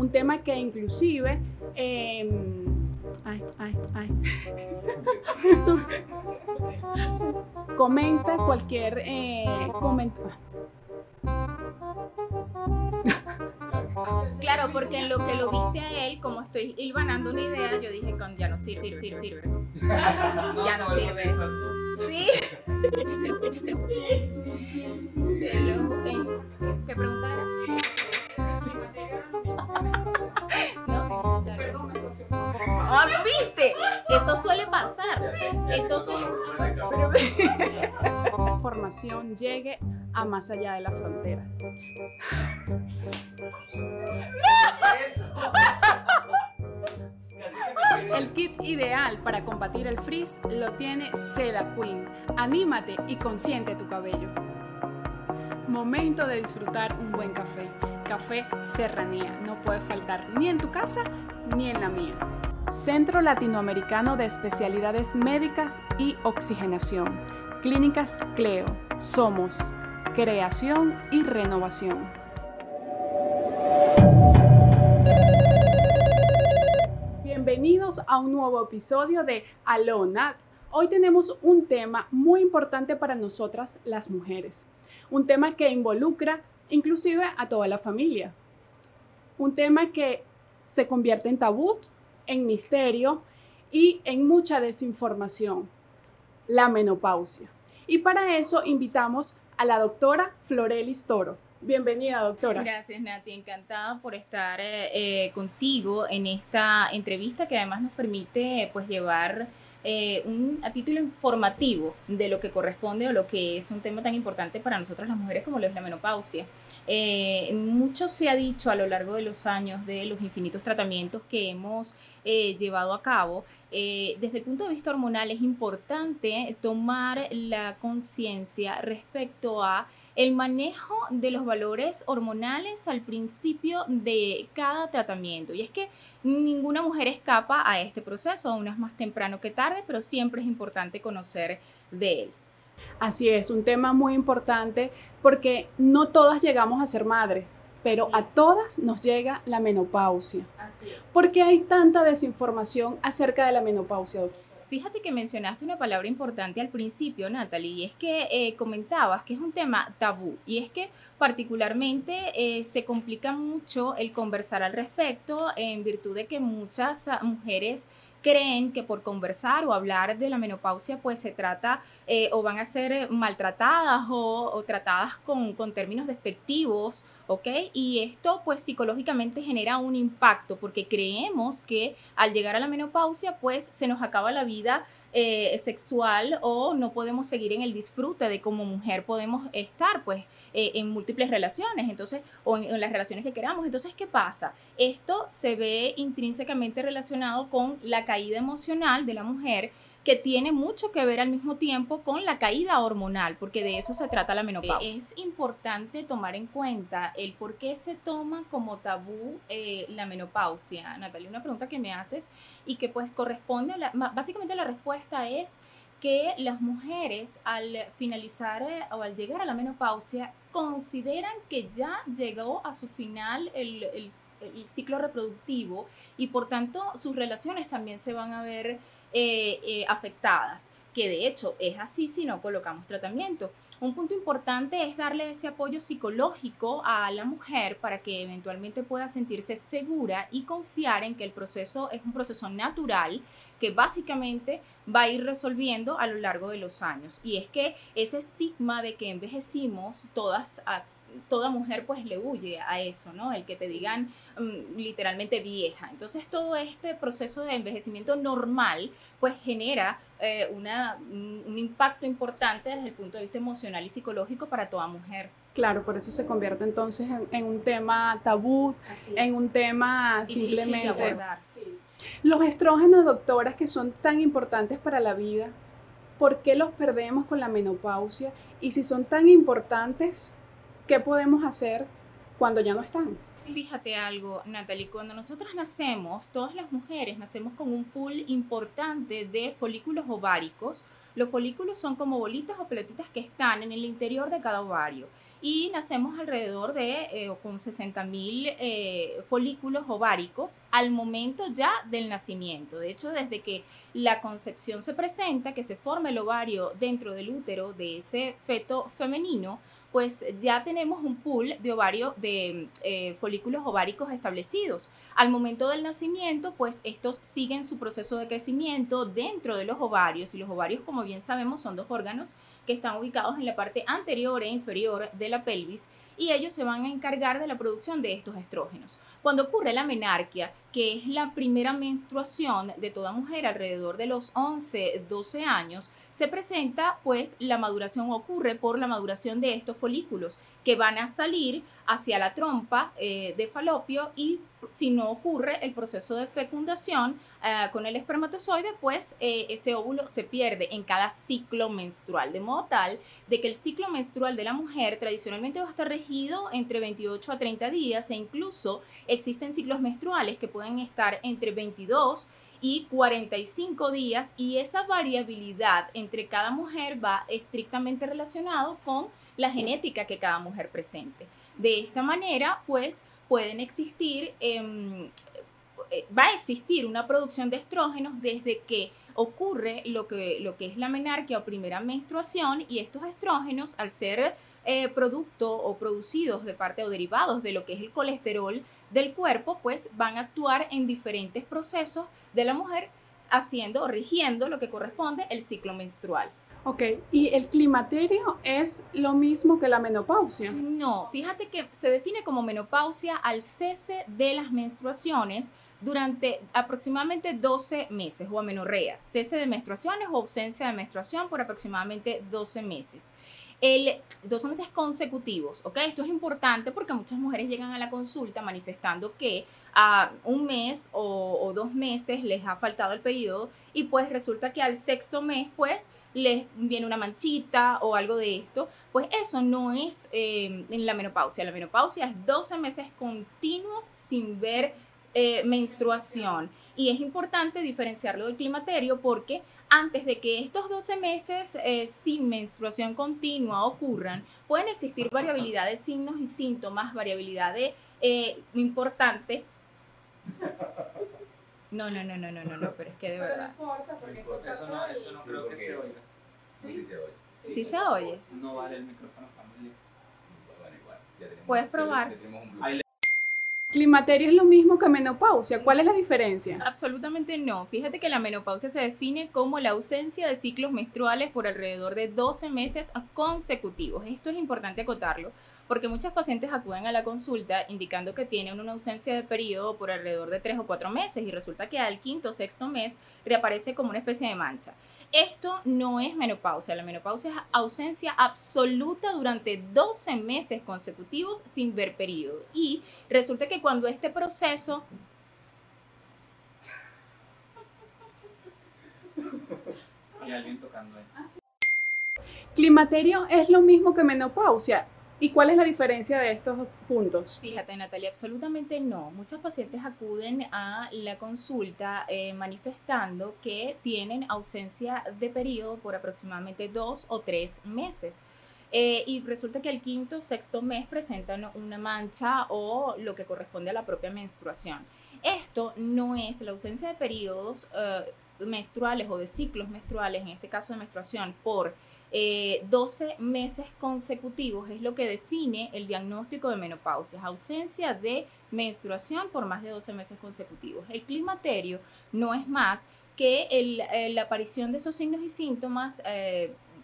un tema que inclusive... em, ay, ay, ay. Comenta cualquier eh, comentario. Claro, porque en lo que lo viste a él, como estoy hilvanando una idea, yo dije, con ya no sirve, sirve, sirve, sirve. Ya no sirve. Sí. ¿Qué pregunta era? ¿Viste? Eso suele pasar. Entonces, pero- la información llegue a más allá de la frontera. El kit ideal para combatir el frizz lo tiene Seda Queen. Anímate y consiente tu cabello. Momento de disfrutar un buen café. Café Serranía. No puede faltar ni en tu casa ni en la mía. Centro Latinoamericano de Especialidades Médicas y Oxigenación. Clínicas Cleo. Somos creación y renovación. Bienvenidos a un nuevo episodio de Alonat. Hoy tenemos un tema muy importante para nosotras las mujeres. Un tema que involucra inclusive a toda la familia. Un tema que se convierte en tabú, en misterio y en mucha desinformación. La menopausia. Y para eso invitamos a la doctora Florelis Toro. Bienvenida, doctora. Gracias, Nati. Encantada por estar eh, eh, contigo en esta entrevista que además nos permite pues llevar eh, un, a título informativo de lo que corresponde o lo que es un tema tan importante para nosotras las mujeres como lo es la menopausia. Eh, mucho se ha dicho a lo largo de los años de los infinitos tratamientos que hemos eh, llevado a cabo. Desde el punto de vista hormonal es importante tomar la conciencia respecto a el manejo de los valores hormonales al principio de cada tratamiento. Y es que ninguna mujer escapa a este proceso, unas más temprano que tarde, pero siempre es importante conocer de él. Así es, un tema muy importante porque no todas llegamos a ser madres, pero Sí. a todas nos llega la menopausia. ¿Por qué hay tanta desinformación acerca de la menopausia, doctora? Fíjate que mencionaste una palabra importante al principio, Natalie, y es que eh, comentabas que es un tema tabú, y es que particularmente eh, se complica mucho el conversar al respecto en virtud de que muchas ah, mujeres creen que por conversar o hablar de la menopausia pues se trata eh, o van a ser maltratadas o, o tratadas con, con términos despectivos, ¿ok? Y esto pues psicológicamente genera un impacto porque creemos que al llegar a la menopausia pues se nos acaba la vida eh, sexual o no podemos seguir en el disfrute de como mujer podemos estar pues eh, en múltiples relaciones, entonces, o en, en las relaciones que queramos. Entonces, ¿qué pasa? Esto se ve intrínsecamente relacionado con la caída emocional de la mujer que tiene mucho que ver al mismo tiempo con la caída hormonal, porque de eso se trata la menopausia. Es importante tomar en cuenta el por qué se toma como tabú eh, la menopausia. Natalia, una pregunta que me haces y que pues corresponde a la, básicamente la respuesta es que las mujeres al finalizar eh, o al llegar a la menopausia consideran que ya llegó a su final el ciclo reproductivo y por tanto sus relaciones también se van a ver eh, eh, afectadas, que de hecho es así si no colocamos tratamiento. Un punto importante es darle ese apoyo psicológico a la mujer para que eventualmente pueda sentirse segura y confiar en que el proceso es un proceso natural que básicamente va a ir resolviendo a lo largo de los años. Y es que ese estigma de que envejecimos todas a toda mujer pues le huye a eso, ¿no? El que te Sí. digan mm, literalmente vieja. Entonces todo este proceso de envejecimiento normal pues genera eh, una, un impacto importante desde el punto de vista emocional y psicológico para toda mujer. Claro, por eso se convierte entonces en, en un tema tabú, en un tema Difícil de simplemente... Los estrógenos, doctoras, que son tan importantes para la vida, ¿por qué los perdemos con la menopausia? Y si son tan importantes, ¿qué podemos hacer cuando ya no están? Fíjate algo, Natalie, cuando nosotras nacemos, todas las mujeres nacemos con un pool importante de folículos ováricos. Los folículos son como bolitas o pelotitas que están en el interior de cada ovario y nacemos alrededor de eh, con 60 mil eh, folículos ováricos al momento ya del nacimiento. De hecho, desde que la concepción se presenta, que se forma el ovario dentro del útero de ese feto femenino, pues ya tenemos un pool de ovario, de eh, folículos ováricos establecidos. Al momento del nacimiento, pues estos siguen su proceso de crecimiento dentro de los ovarios y los ovarios, como bien sabemos, son dos órganos que están ubicados en la parte anterior e inferior de la pelvis y ellos se van a encargar de la producción de estos estrógenos. Cuando ocurre la menarquia, que es la primera menstruación de toda mujer alrededor de los 11, 12 años, se presenta pues la maduración ocurre por la maduración de estos folículos que van a salir hacia la trompa eh, de falopio y si no ocurre el proceso de fecundación eh, con el espermatozoide, pues eh, ese óvulo se pierde en cada ciclo menstrual, de modo tal de que el ciclo menstrual de la mujer tradicionalmente va a estar regido entre 28 a 30 días e incluso existen ciclos menstruales que pueden estar entre 22 y 45 días y esa variabilidad entre cada mujer va estrictamente relacionado con la genética que cada mujer presente. De esta manera, pues pueden existir, em, eh, va a existir una producción de estrógenos desde que ocurre lo que, lo que es la menarquia o primera menstruación y estos estrógenos al ser eh, producto o producidos de parte o derivados de lo que es el colesterol del cuerpo, pues van a actuar en diferentes procesos de la mujer haciendo o rigiendo lo que corresponde el ciclo menstrual. Ok, ¿y el climaterio es lo mismo que la menopausia? No, fíjate que se define como menopausia al cese de las menstruaciones durante aproximadamente 12 meses o amenorrea, cese de menstruaciones o ausencia de menstruación por aproximadamente 12 meses el 12 meses consecutivos, ¿ok? Esto es importante porque muchas mujeres llegan a la consulta manifestando que a un mes o, dos meses les ha faltado el periodo y pues resulta que al sexto mes pues les viene una manchita o algo de esto, pues eso no es eh, en la menopausia. La menopausia es 12 meses continuos sin ver eh, menstruación. Y es importante diferenciarlo del climaterio porque antes de que estos 12 meses eh, sin menstruación continua ocurran, pueden existir variabilidad de signos y síntomas, variabilidad de eh, importante. No, no, no, no, no, no, no, pero es que de verdad. No importa porque eso no, eso no creo que se oiga. Sí, sí se oye. Sí, se oye. No vale el micrófono familiar. Bueno, igual. Puedes probar. ¿Climaterio es lo mismo que menopausia? ¿Cuál es la diferencia? Absolutamente no. Fíjate que la menopausia se define como la ausencia de ciclos menstruales por alrededor de 12 meses consecutivos. Esto es importante acotarlo porque muchas pacientes acuden a la consulta indicando que tienen una ausencia de periodo por alrededor de 3 o 4 meses y resulta que al quinto o sexto mes reaparece como una especie de mancha. Esto no es menopausia. La menopausia es ausencia absoluta durante 12 meses consecutivos sin ver periodo. Y resulta que cuando este proceso... Y alguien tocando ahí. Climaterio es lo mismo que menopausia. ¿Y cuál es la diferencia de estos puntos? Fíjate, Natalia, absolutamente no. Muchos pacientes acuden a la consulta eh, manifestando que tienen ausencia de periodo por aproximadamente dos o tres meses. Eh, y resulta que el quinto o sexto mes presentan una mancha o lo que corresponde a la propia menstruación. Esto no es la ausencia de periodos eh, menstruales o de ciclos menstruales, en este caso de menstruación, por 12 eh, meses consecutivos, es lo que define el diagnóstico de menopausia, ausencia de menstruación por más de 12 meses consecutivos. El climaterio no es más que la aparición de esos signos y síntomas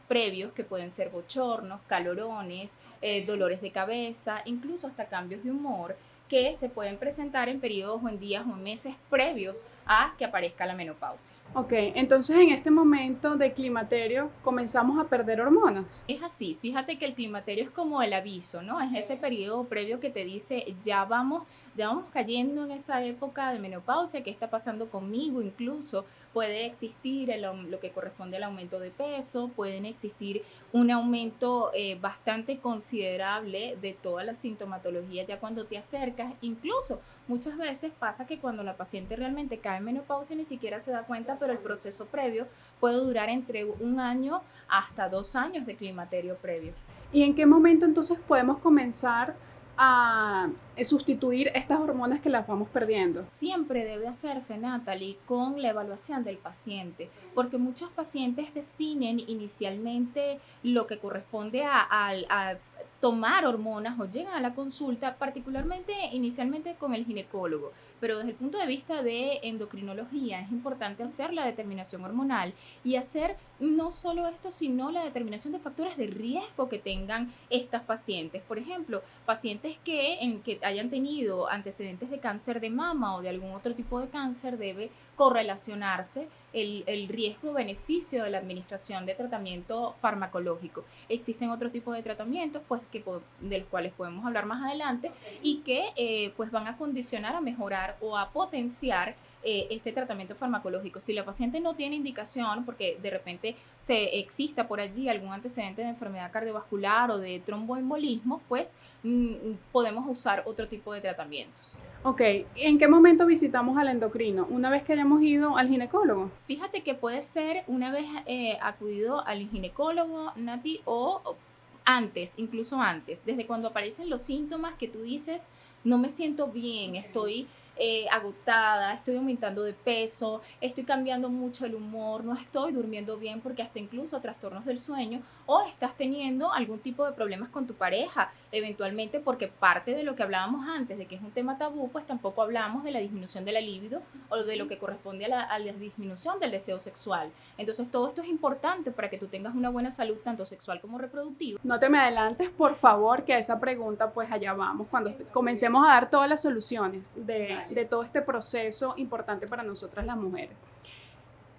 previos que pueden ser bochornos, calorones, eh, dolores de cabeza, incluso hasta cambios de humor que se pueden presentar en periodos o en días o en meses previos a que aparezca la menopausia. Ok, entonces en este momento de climaterio comenzamos a perder hormonas. Es así, fíjate que el climaterio es como el aviso, ¿no? Es ese periodo previo que te dice, ya vamos, ya vamos cayendo en esa época de menopausia, ¿qué está pasando conmigo? Incluso puede existir lo que corresponde al aumento de peso, pueden existir un aumento eh, bastante considerable de toda la sintomatología ya cuando te acercas incluso muchas veces pasa que cuando la paciente realmente cae en menopausia ni siquiera se da cuenta, pero el proceso previo puede durar entre un año hasta dos años de climaterio previo. ¿Y en qué momento entonces podemos comenzar a sustituir estas hormonas que las vamos perdiendo? Siempre debe hacerse, Natalie, con la evaluación del paciente, porque muchos pacientes definen inicialmente lo que corresponde a, a tomar hormonas o llegan a la consulta, particularmente inicialmente con el ginecólogo. Pero desde el punto de vista de endocrinología es importante hacer la determinación hormonal y hacer no solo esto, sino la determinación de factores de riesgo que tengan estas pacientes. Por ejemplo, pacientes que, en, que hayan tenido antecedentes de cáncer de mama o de algún otro tipo de cáncer, debe correlacionarse el, el riesgo-beneficio de la administración de tratamiento farmacológico. Existen otros tipos de tratamientos pues, que, de los cuales podemos hablar más adelante y que eh, pues, van a condicionar a mejorar o a potenciar eh, este tratamiento farmacológico. Si la paciente no tiene indicación, porque de repente se exista por allí algún antecedente de enfermedad cardiovascular o de tromboembolismo, pues mm, podemos usar otro tipo de tratamientos. Ok, ¿en qué momento visitamos al endocrino? ¿Una vez que hayamos ido al ginecólogo? Fíjate que puede ser una vez eh, acudido al ginecólogo, Nati, o antes, incluso antes, desde cuando aparecen los síntomas que tú dices, no me siento bien, estoy eh, agotada, estoy aumentando de peso, estoy cambiando mucho el humor, no estoy durmiendo bien porque hasta incluso trastornos del sueño o estás teniendo algún tipo de problemas con tu pareja, eventualmente porque parte de lo que hablábamos antes, de que es un tema tabú, pues tampoco hablamos de la disminución de la libido o de lo que corresponde a la, a la disminución del deseo sexual. Entonces todo esto es importante para que tú tengas una buena salud tanto sexual como reproductiva. No te me adelantes, por favor, que a esa pregunta pues allá vamos, cuando comencemos a dar todas las soluciones de, de todo este proceso importante para nosotras las mujeres.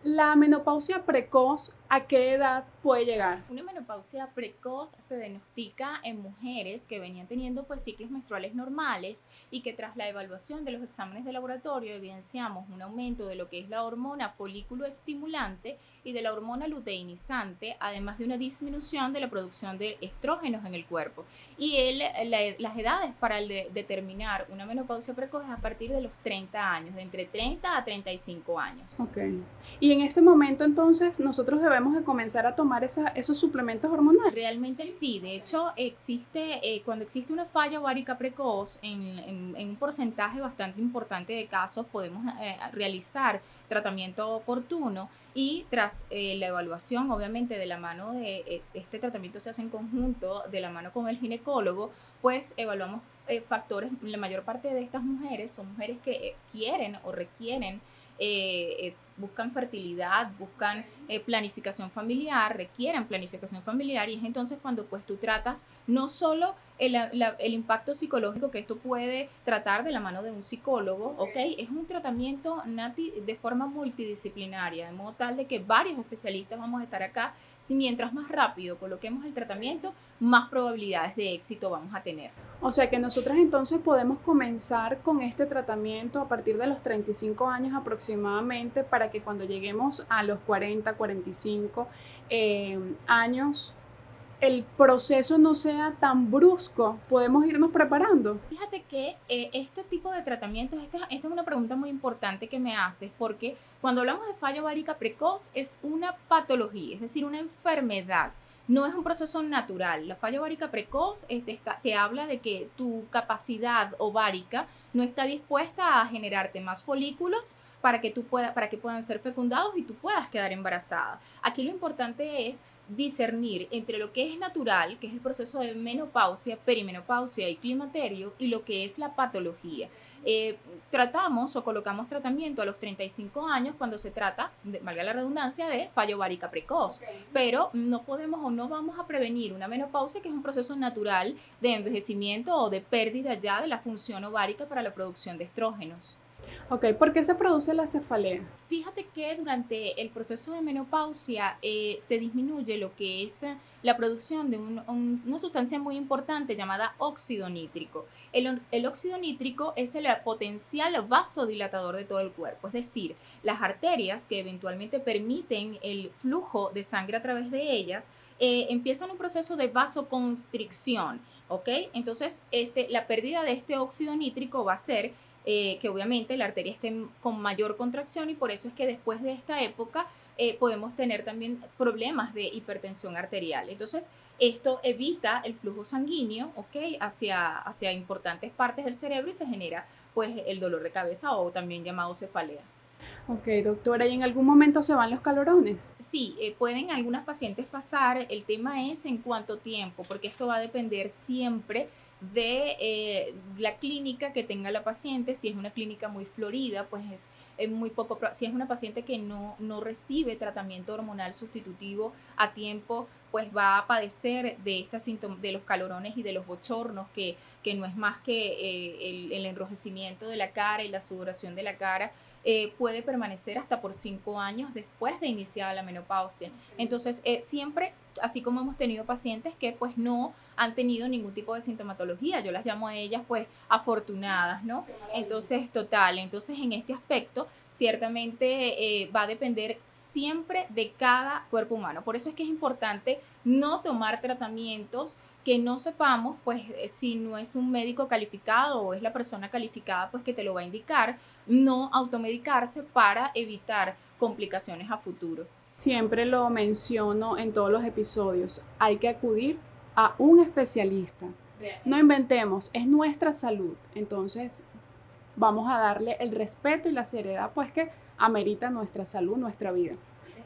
La menopausia precoz, ¿a qué edad puede llegar? Una menopausia precoz se diagnostica en mujeres que venían teniendo pues ciclos menstruales normales y que tras la evaluación de los exámenes de laboratorio evidenciamos un aumento de lo que es la hormona folículo estimulante y de la hormona luteinizante, además de una disminución de la producción de estrógenos en el cuerpo. Y el, las edades para determinar una menopausia precoz es a partir de los 30 años, de entre 30 a 35 años. Ok. Y en este momento entonces nosotros debemos de comenzar a tomar esa, esos suplementos hormonales. Realmente sí, de hecho existe, eh, cuando existe una falla ovárica precoz, en, en, un porcentaje bastante importante de casos podemos eh, realizar tratamiento oportuno y tras eh, la evaluación, obviamente, de la mano de eh, este tratamiento se hace en conjunto, de la mano con el ginecólogo, pues evaluamos eh, factores, la mayor parte de estas mujeres son mujeres que quieren o requieren buscan fertilidad, buscan eh, planificación familiar, requieren planificación familiar y es entonces cuando pues tú tratas no solo el, el, impacto psicológico que esto puede tratar de la mano de un psicólogo, ¿ok? Es un tratamiento nati, de forma multidisciplinaria, de modo tal de que varios especialistas vamos a estar acá. Si mientras más rápido coloquemos el tratamiento, más probabilidades de éxito vamos a tener. O sea que nosotras entonces podemos comenzar con este tratamiento a partir de los 35 años aproximadamente para que cuando lleguemos a los 40, 45 eh, años, el proceso no sea tan brusco, podemos irnos preparando. Fíjate que eh, este tipo de tratamientos, esta, esta, es una pregunta muy importante que me haces, porque cuando hablamos de fallo ovárica precoz es una patología, es decir, una enfermedad no es un proceso natural. La falla ovárica precoz este, te habla de que tu capacidad ovárica no está dispuesta a generarte más folículos para que, tú pueda, para que puedan ser fecundados y tú puedas quedar embarazada. Aquí lo importante es discernir entre lo que es natural, que es el proceso de menopausia, perimenopausia y climaterio, y lo que es la patología. Eh, tratamos o colocamos tratamiento a los 35 años cuando se trata, de, valga la redundancia, de fallo ovárica precoz, pero no podemos o no vamos a prevenir una menopausia que es un proceso natural de envejecimiento o de pérdida ya de la función ovárica para la producción de estrógenos. Ok, ¿por qué se produce la cefalea? Fíjate que durante el proceso de menopausia eh, se disminuye lo que es la producción de una sustancia muy importante llamada óxido nítrico. El, el, óxido nítrico es el potencial vasodilatador de todo el cuerpo, es decir, las arterias que eventualmente permiten el flujo de sangre a través de ellas eh, empiezan un proceso de vasoconstricción ¿ok? Entonces, este, la pérdida de este óxido nítrico va a ser eh, que obviamente la arteria esté con mayor contracción y por eso es que después de esta época eh, podemos tener también problemas de hipertensión arterial. Entonces, esto evita el flujo sanguíneo, ¿ok? Hacia, hacia importantes partes del cerebro y se genera pues el dolor de cabeza o también llamado cefalea. Ok, doctora, ¿y en algún momento se van los calorones? Sí, eh, pueden algunas pacientes pasar. El tema es en cuánto tiempo, porque esto va a depender siempre de eh, la clínica que tenga la paciente, si es una clínica muy florida, pues es, muy poco, si es una paciente que no, no recibe tratamiento hormonal sustitutivo a tiempo, pues va a padecer de, esta de los calorones y de los bochornos, que, que no es más que eh, el, el, enrojecimiento de la cara y la sudoración de la cara. Eh, puede permanecer hasta por cinco años después de iniciar la menopausia. Entonces, siempre, así como hemos tenido pacientes que pues no han tenido ningún tipo de sintomatología. Yo las llamo a ellas pues afortunadas, ¿no? Entonces, total, entonces en este aspecto ciertamente eh, va a depender siempre de cada cuerpo humano. Por eso es que es importante no tomar tratamientos que no sepamos, pues eh, si no es un médico calificado o es la persona calificada, pues que te lo va a indicar, no automedicarse para evitar complicaciones a futuro. Siempre lo menciono en todos los episodios, hay que acudir a un especialista. No inventemos, es nuestra salud. Entonces, vamos a darle el respeto y la seriedad pues que amerita nuestra salud, nuestra vida.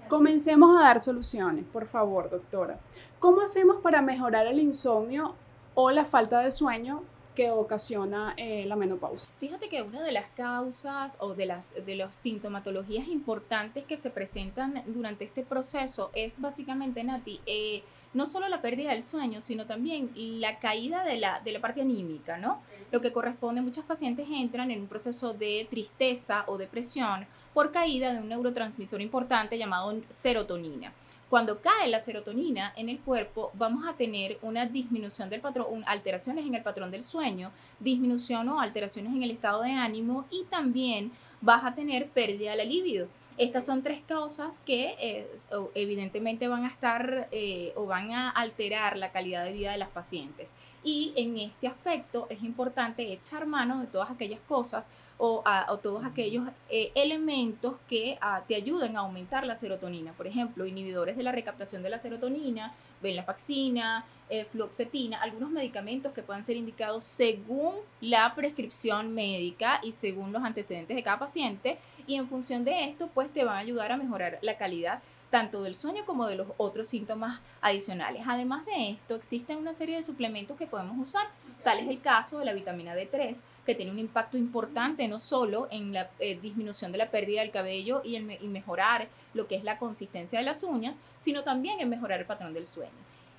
Comencemos a dar soluciones, por favor, doctora. ¿Cómo hacemos para mejorar el insomnio o la falta de sueño que ocasiona eh, la menopausia. Fíjate que una de las causas o de las de las sintomatologías importantes que se presentan durante este proceso es básicamente, Nati, eh, no solo la pérdida del sueño, sino también la caída de la, de la parte anímica, ¿no? Lo que corresponde, muchos pacientes entran en un proceso de tristeza o depresión por caída de un neurotransmisor importante llamado serotonina. Cuando cae la serotonina en el cuerpo, vamos a tener una disminución del patrón, alteraciones en el patrón del sueño, disminución o alteraciones en el estado de ánimo y también vas a tener pérdida de la libido. Estas son tres causas que evidentemente van a estar eh, o van a alterar la calidad de vida de las pacientes. Y en este aspecto es importante echar mano de todas aquellas cosas o, todos aquellos eh, elementos que ah, te ayuden a aumentar la serotonina. Por ejemplo, inhibidores de la recaptación de la serotonina, venlafaxina, eh, fluoxetina, algunos medicamentos que puedan ser indicados según la prescripción médica y según los antecedentes de cada paciente. Y en función de esto, pues te van a ayudar a mejorar la calidad tanto del sueño como de los otros síntomas adicionales. Además de esto, existen una serie de suplementos que podemos usar. Tal es el caso de la vitamina D3, que tiene un impacto importante no solo en la eh, disminución de la pérdida del cabello y, en, y mejorar lo que es la consistencia de las uñas, sino también en mejorar el patrón del sueño.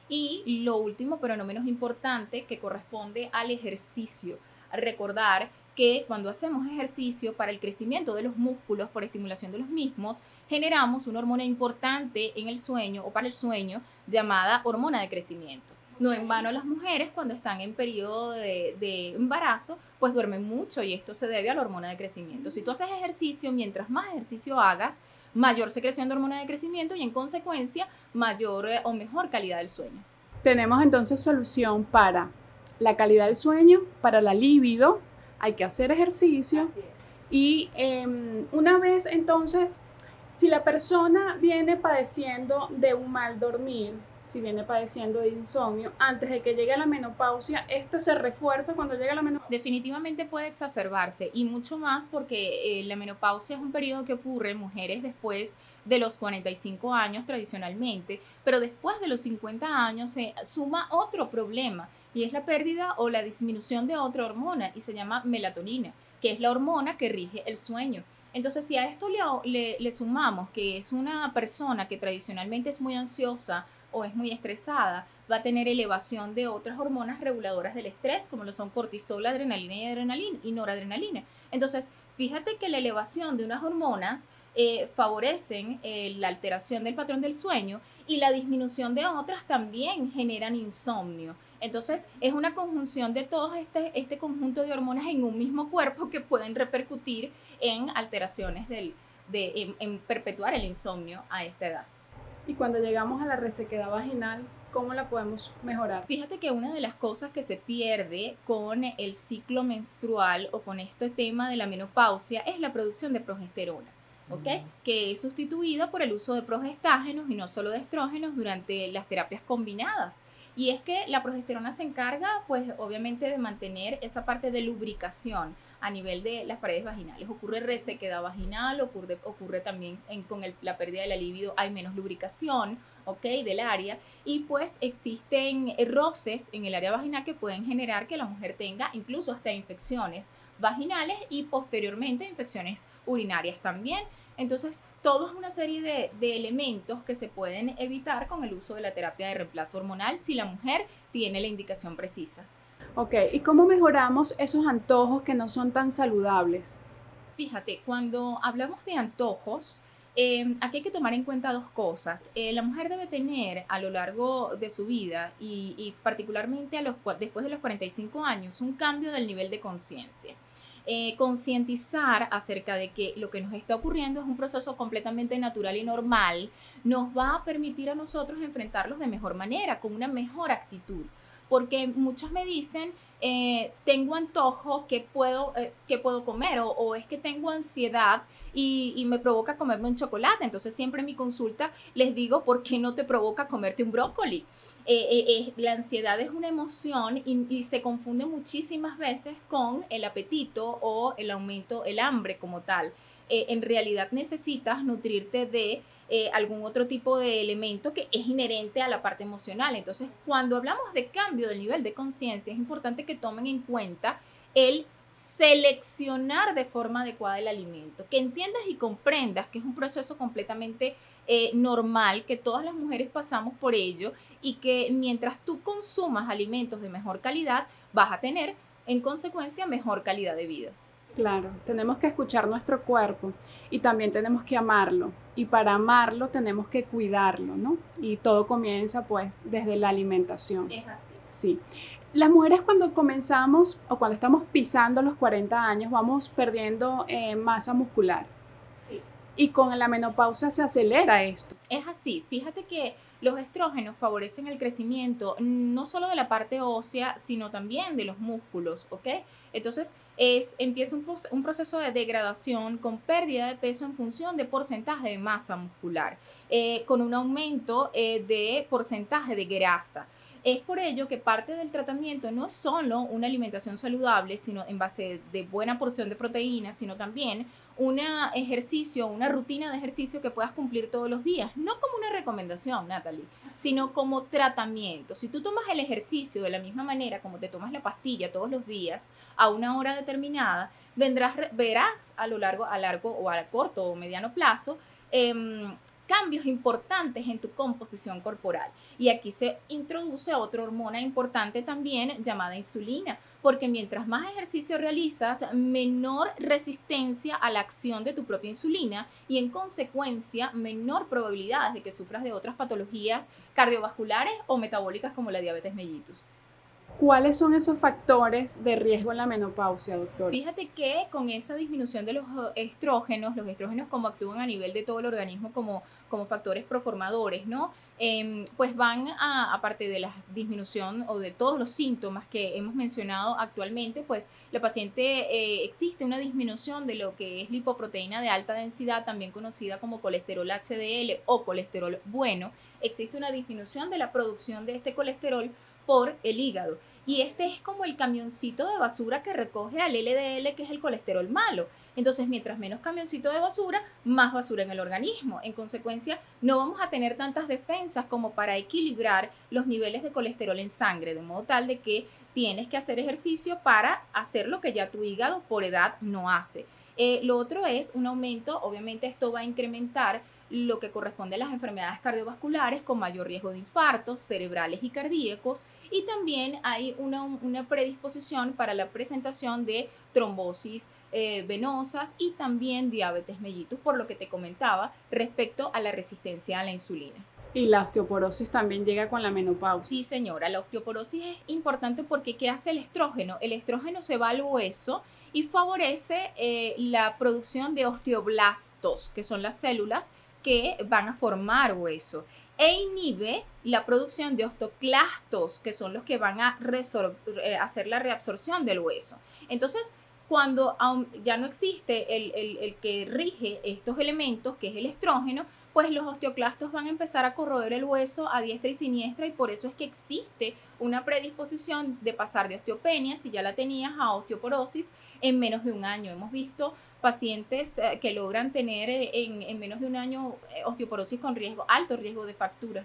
Y lo último, pero no menos importante, que corresponde al ejercicio. Recordar que cuando hacemos ejercicio para el crecimiento de los músculos por estimulación de los mismos, generamos una hormona importante en el sueño o para el sueño llamada hormona de crecimiento. No en vano las mujeres cuando están en periodo de, embarazo, pues duermen mucho y esto se debe a la hormona de crecimiento. Si tú haces ejercicio, mientras más ejercicio hagas, mayor secreción de hormona de crecimiento y en consecuencia mayor eh, o mejor calidad del sueño. Tenemos entonces solución para la calidad del sueño, para la libido, hay que hacer ejercicio y em, una vez entonces, si la persona viene padeciendo de un mal dormir, si viene padeciendo de insomnio, antes de que llegue a la menopausia, esto se refuerza cuando llega la menopausia. Definitivamente puede exacerbarse y mucho más porque eh, la menopausia es un periodo que ocurre en mujeres después de los 45 años tradicionalmente, pero después de los 50 años se suma otro problema y es la pérdida o la disminución de otra hormona y se llama melatonina, que es la hormona que rige el sueño. Entonces, si a esto le, le, sumamos que es una persona que tradicionalmente es muy ansiosa o es muy estresada, va a tener elevación de otras hormonas reguladoras del estrés, como lo son cortisol, adrenalina y adrenalina y noradrenalina. Entonces, fíjate que la elevación de unas hormonas eh, favorecen eh, la alteración del patrón del sueño y la disminución de otras también generan insomnio. Entonces, es una conjunción de todo este, este conjunto de hormonas en un mismo cuerpo que pueden repercutir en alteraciones del, de, en, perpetuar el insomnio a esta edad. Y cuando llegamos a la resequedad vaginal, ¿Cómo la podemos mejorar? Fíjate que una de las cosas que se pierde con el ciclo menstrual o con este tema de la menopausia es la producción de progesterona. ¿ok? Que es sustituida por el uso de progestágenos y no solo de estrógenos durante las terapias combinadas. Y es que la progesterona se encarga, pues obviamente, de mantener esa parte de lubricación a nivel de las paredes vaginales. Ocurre resequedad vaginal, ocurre, ocurre también con la pérdida de la libido, hay menos lubricación, ¿ok? Del área. Y pues existen roces en el área vaginal que pueden generar que la mujer tenga incluso hasta infecciones vaginales y posteriormente infecciones urinarias también. Entonces, todo es una serie de, de, elementos que se pueden evitar con el uso de la terapia de reemplazo hormonal si la mujer tiene la indicación precisa. Ok, ¿y cómo mejoramos esos antojos que no son tan saludables? Fíjate, cuando hablamos de antojos, eh, aquí hay que tomar en cuenta dos cosas. Eh, la mujer debe tener a lo largo de su vida y, y particularmente a los, después de los 45 años un cambio del nivel de conciencia. Eh, concientizar acerca de que lo que nos está ocurriendo es un proceso completamente natural y normal, nos va a permitir a nosotros enfrentarlos de mejor manera, con una mejor actitud. Porque muchos me dicen, eh, tengo antojo, ¿qué puedo, eh, puedo comer? O, es que tengo ansiedad y, me provoca comerme un chocolate. Entonces siempre en mi consulta les digo, ¿por qué no te provoca comerte un brócoli? Eh, la ansiedad es una emoción y, y, se confunde muchísimas veces con el apetito o el aumento, el hambre como tal. en realidad necesitas nutrirte de eh, algún otro tipo de elemento que es inherente a la parte emocional. Entonces, cuando hablamos de cambio del nivel de conciencia, es importante que tomen en cuenta el seleccionar de forma adecuada el alimento, que entiendas y comprendas que es un proceso completamente eh, normal, que todas las mujeres pasamos por ello y que mientras tú consumas alimentos de mejor calidad, vas a tener en consecuencia mejor calidad de vida. Claro, tenemos que escuchar nuestro cuerpo y también tenemos que amarlo. Y para amarlo tenemos que cuidarlo, ¿no? Y todo comienza pues desde la alimentación. Es así. Sí. Las mujeres cuando comenzamos o cuando estamos pisando los 40 años vamos perdiendo eh, masa muscular. Sí. Y con la menopausia se acelera esto. Es así. Fíjate que los estrógenos favorecen el crecimiento no solo de la parte ósea, sino también de los músculos, ¿ok? Entonces, es, empieza un, proceso de degradación con pérdida de peso en función de porcentaje de masa muscular, eh, con un aumento eh, de porcentaje de grasa. Es por ello que parte del tratamiento no es solo una alimentación saludable, sino en base de buena porción de proteínas, sino también un ejercicio, una rutina de ejercicio que puedas cumplir todos los días, no como una recomendación, Natalie, sino como tratamiento. Si tú tomas el ejercicio de la misma manera como te tomas la pastilla todos los días a una hora determinada, vendrás, verás a lo largo, a largo o a corto o mediano plazo em, cambios importantes en tu composición corporal. Y aquí se introduce otra hormona importante también llamada insulina, porque mientras más ejercicio realizas, menor resistencia a la acción de tu propia insulina y en consecuencia menor probabilidad de que sufras de otras patologías cardiovasculares o metabólicas como la diabetes mellitus. ¿Cuáles son esos factores de riesgo en la menopausia, doctor? Fíjate que con esa disminución de los estrógenos, los estrógenos como actúan a nivel de todo el organismo como, como factores proformadores, ¿no? Em, pues van a, aparte de la disminución o de todos los síntomas que hemos mencionado actualmente, pues la paciente eh, existe una disminución de lo que es lipoproteína de alta densidad, también conocida como colesterol HDL o colesterol bueno. Existe una disminución de la producción de este colesterol por el hígado. Y este es como el camioncito de basura que recoge al LDL, que es el colesterol malo. Entonces, mientras menos camioncito de basura, más basura en el organismo. En consecuencia, no vamos a tener tantas defensas como para equilibrar los niveles de colesterol en sangre, de modo tal de que tienes que hacer ejercicio para hacer lo que ya tu hígado por edad no hace. Eh, lo otro es un aumento, obviamente esto va a incrementar lo que corresponde a las enfermedades cardiovasculares con mayor riesgo de infartos cerebrales y cardíacos y también hay una, predisposición para la presentación de trombosis eh, venosas y también diabetes mellitus, por lo que te comentaba respecto a la resistencia a la insulina. Y la osteoporosis también llega con la menopausia. Sí, señora, la osteoporosis es importante porque ¿qué hace el estrógeno? El estrógeno se va al hueso y favorece eh, la producción de osteoblastos, que son las células que van a formar hueso e inhibe la producción de osteoclastos, que son los que van a eh, hacer la reabsorción del hueso. Entonces, cuando ya no existe el, el, que rige estos elementos, que es el estrógeno, pues los osteoclastos van a empezar a corroer el hueso a diestra y siniestra y por eso es que existe una predisposición de pasar de osteopenia, si ya la tenías, a osteoporosis en menos de un año. Hemos visto pacientes eh, que logran tener eh, en, en menos de un año eh, osteoporosis con riesgo, alto riesgo de fractura.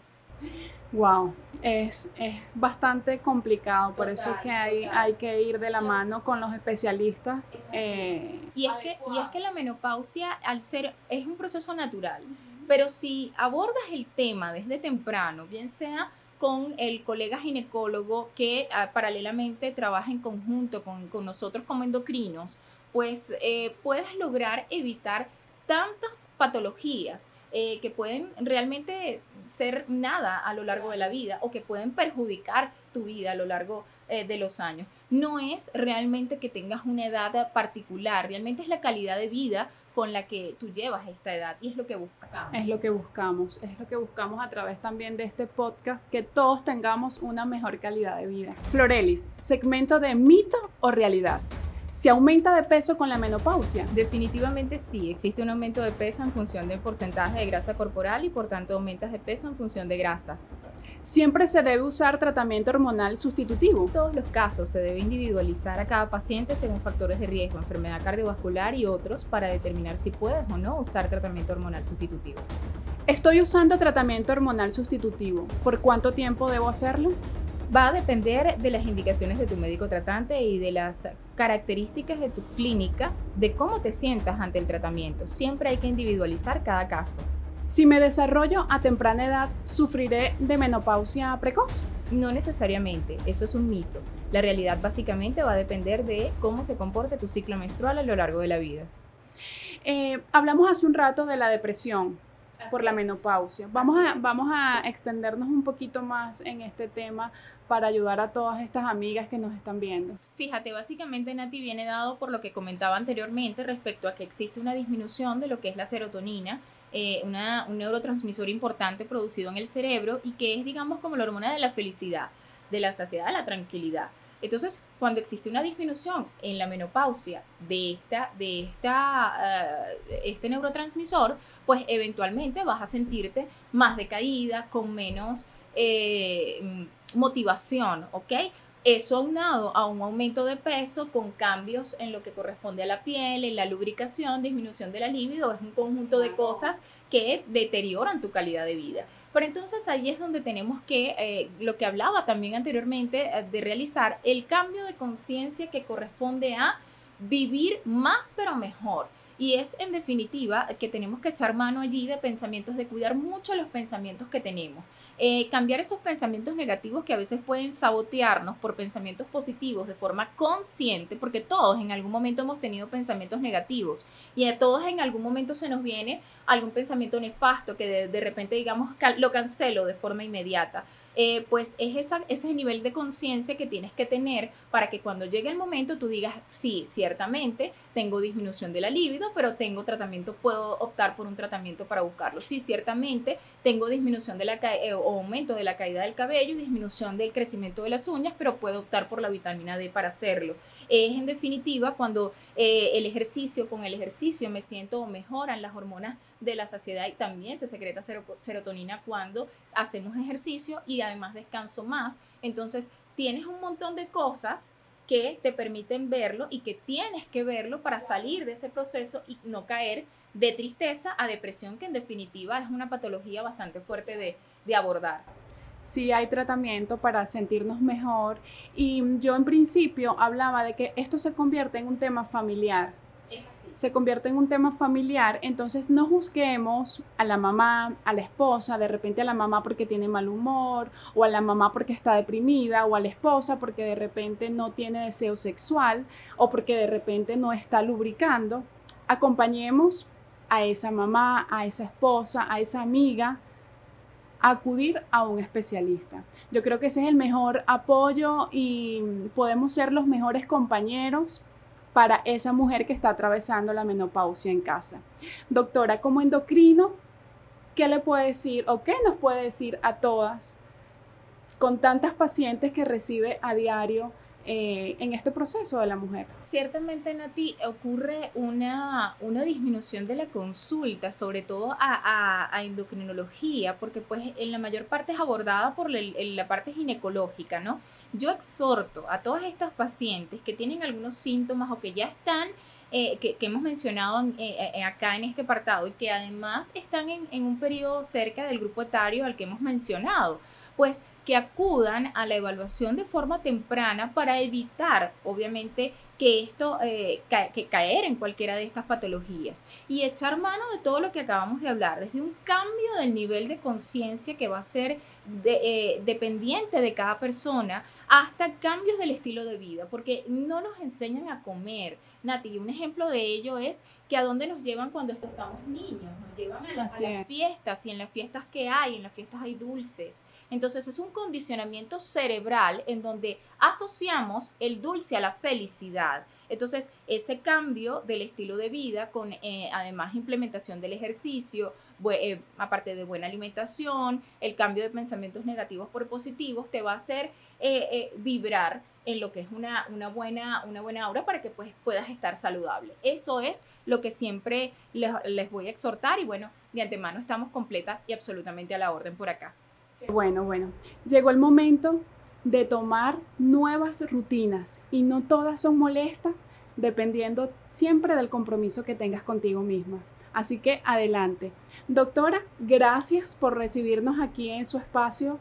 Wow, es, es, bastante complicado, por eso es que hay, hay que ir de la mano con los especialistas. y, es que, y es que la menopausia, al ser, es un proceso natural, pero si abordas el tema desde temprano, bien sea con el colega ginecólogo que ah, paralelamente trabaja en conjunto con, nosotros como endocrinos, pues eh, puedas lograr evitar tantas patologías eh, que pueden realmente ser nada a lo largo de la vida o que pueden perjudicar tu vida a lo largo eh, de los años. No es realmente que tengas una edad particular, realmente es la calidad de vida con la que tú llevas esta edad y es lo que buscamos. Es lo que buscamos, es lo que buscamos a través también de este podcast, que todos tengamos una mejor calidad de vida. Florelis, segmento de mito o realidad. ¿Se aumenta de peso con la menopausia? Definitivamente sí, existe un aumento de peso en función del porcentaje de grasa corporal y por tanto aumentas de peso en función de grasa. ¿Siempre se debe usar tratamiento hormonal sustitutivo? En todos los casos se debe individualizar a cada paciente según factores de riesgo, enfermedad cardiovascular y otros para determinar si puedes o no usar tratamiento hormonal sustitutivo. Estoy usando tratamiento hormonal sustitutivo. ¿Por cuánto tiempo debo hacerlo? Va a depender de las indicaciones de tu médico tratante y de las características de tu clínica, de cómo te sientas ante el tratamiento. Siempre hay que individualizar cada caso. Si me desarrollo a temprana edad, ¿sufriré de menopausia precoz? No necesariamente, eso es un mito. La realidad básicamente va a depender de cómo se comporte tu ciclo menstrual a lo largo de la vida. Eh, hablamos hace un rato de la depresión por la menopausia. Vamos a, vamos a extendernos un poquito más en este tema para ayudar a todas estas amigas que nos están viendo? Fíjate, básicamente Nati viene dado por lo que comentaba anteriormente respecto a que existe una disminución de lo que es la serotonina, eh, una, un neurotransmisor importante producido en el cerebro y que es, digamos, como la hormona de la felicidad, de la saciedad, de la tranquilidad. Entonces, cuando existe una disminución en la menopausia de, esta, de esta, eh, este neurotransmisor, pues eventualmente vas a sentirte más decaída, con menos eh, motivación, ¿ok? Eso aunado a un aumento de peso con cambios en lo que corresponde a la piel, en la lubricación, disminución de la libido, es un conjunto de cosas que deterioran tu calidad de vida. Pero entonces ahí es donde tenemos que, eh, lo que hablaba también anteriormente, eh, de realizar el cambio de conciencia que corresponde a vivir más pero mejor. Y es en definitiva que tenemos que echar mano allí de pensamientos, de cuidar mucho los pensamientos que tenemos. Eh, cambiar esos pensamientos negativos que a veces pueden sabotearnos por pensamientos positivos de forma consciente, porque todos en algún momento hemos tenido pensamientos negativos y a todos en algún momento se nos viene algún pensamiento nefasto que de, de repente digamos lo cancelo de forma inmediata. Eh, pues es esa, ese nivel de conciencia que tienes que tener para que cuando llegue el momento tú digas, sí, ciertamente tengo disminución de la libido, pero tengo tratamiento, puedo optar por un tratamiento para buscarlo. Sí, ciertamente tengo disminución de la eh, o aumento de la caída del cabello, disminución del crecimiento de las uñas, pero puedo optar por la vitamina D para hacerlo. Es en definitiva cuando eh, el ejercicio, con el ejercicio me siento mejoran las hormonas de la saciedad y también se secreta serotonina cuando hacemos ejercicio y además descanso más. Entonces, tienes un montón de cosas que te permiten verlo y que tienes que verlo para salir de ese proceso y no caer de tristeza a depresión, que en definitiva es una patología bastante fuerte de, de abordar. Sí hay tratamiento para sentirnos mejor y yo en principio hablaba de que esto se convierte en un tema familiar se convierte en un tema familiar, entonces no juzguemos a la mamá, a la esposa, de repente a la mamá porque tiene mal humor, o a la mamá porque está deprimida, o a la esposa porque de repente no tiene deseo sexual, o porque de repente no está lubricando. Acompañemos a esa mamá, a esa esposa, a esa amiga, acudir a un especialista. Yo creo que ese es el mejor apoyo y podemos ser los mejores compañeros para esa mujer que está atravesando la menopausia en casa. Doctora, como endocrino, ¿qué le puede decir o qué nos puede decir a todas con tantas pacientes que recibe a diario eh, en este proceso de la mujer. Ciertamente, Nati, ocurre una, una disminución de la consulta, sobre todo a, endocrinología, porque pues en la mayor parte es abordada por la, parte ginecológica, ¿no? Yo exhorto a todas estas pacientes que tienen algunos síntomas o que ya están eh, que, hemos mencionado eh, acá en este apartado y que además están en, en, un periodo cerca del grupo etario al que hemos mencionado pues que acudan a la evaluación de forma temprana para evitar, obviamente, que esto, eh, que caer en cualquiera de estas patologías y echar mano de todo lo que acabamos de hablar, desde un cambio del nivel de conciencia que va a ser eh, dependiente de cada persona hasta cambios del estilo de vida, porque no nos enseñan a comer. Nati, un ejemplo de ello es que a dónde nos llevan cuando estamos niños, nos llevan a, las fiestas y en las fiestas que hay, en las fiestas hay dulces. Entonces es un condicionamiento cerebral en donde asociamos el dulce a la felicidad. Entonces ese cambio del estilo de vida con eh, además implementación del ejercicio, eh, aparte de buena alimentación, el cambio de pensamientos negativos por positivos, te va a hacer eh, vibrar en lo que es una, una, buena, una buena aura para que pues, puedas estar saludable. Eso es lo que siempre les, les voy a exhortar y bueno, de antemano estamos completas y absolutamente a la orden por acá. Bueno, bueno, llegó el momento de tomar nuevas rutinas y no todas son molestas dependiendo siempre del compromiso que tengas contigo misma. Así que adelante. Doctora, gracias por recibirnos aquí en su espacio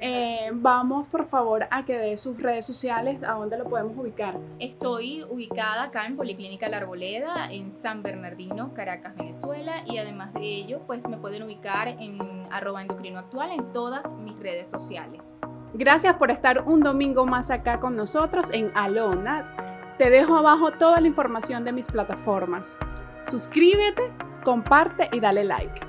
eh, vamos, por favor, a que dé sus redes sociales, a dónde lo podemos ubicar. Estoy ubicada acá en Policlínica La Arboleda, en San Bernardino, Caracas, Venezuela, y además de ello, pues me pueden ubicar en arroba endocrino actual en todas mis redes sociales. Gracias por estar un domingo más acá con nosotros en Alona. Te dejo abajo toda la información de mis plataformas. Suscríbete, comparte y dale like.